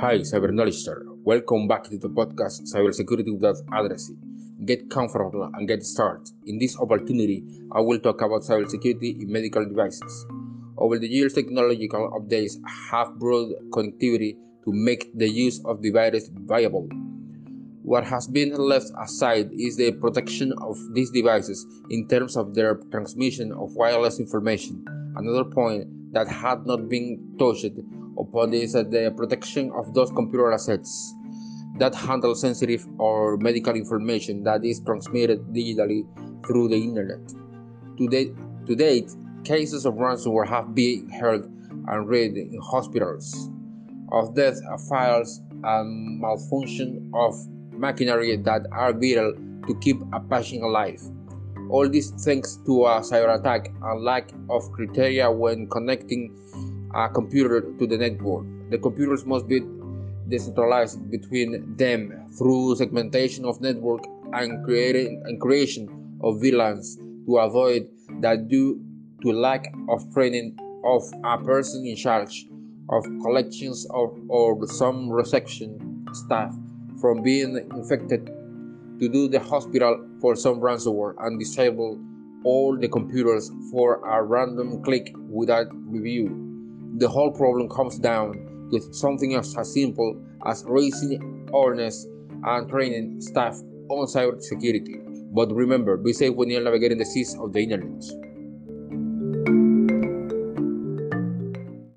Hi, Cyber Knowledge Welcome back to the podcast Cybersecurity Without Addressing. Get comfortable and get started. In this opportunity, I will talk about cybersecurity in medical devices. Over the years, technological updates have brought connectivity to make the use of devices viable. What has been left aside is the protection of these devices in terms of their transmission of wireless information. Another point that had not been touched upon is uh, the protection of those computer assets that handle sensitive or medical information that is transmitted digitally through the internet. To date, to date cases of ransomware have been heard and read in hospitals, of death uh, files and malfunction of machinery that are vital to keep a patient alive. All this thanks to a cyber attack and lack of criteria when connecting a computer to the network. The computers must be decentralized between them through segmentation of network and creating and creation of VLANs to avoid that due to lack of training of a person in charge of collections of, or some reception staff from being infected to do the hospital for some ransomware and disable all the computers for a random click without review the whole problem comes down to something as simple as raising awareness and training staff on cybersecurity. But remember, be safe when you're navigating the seas of the internet.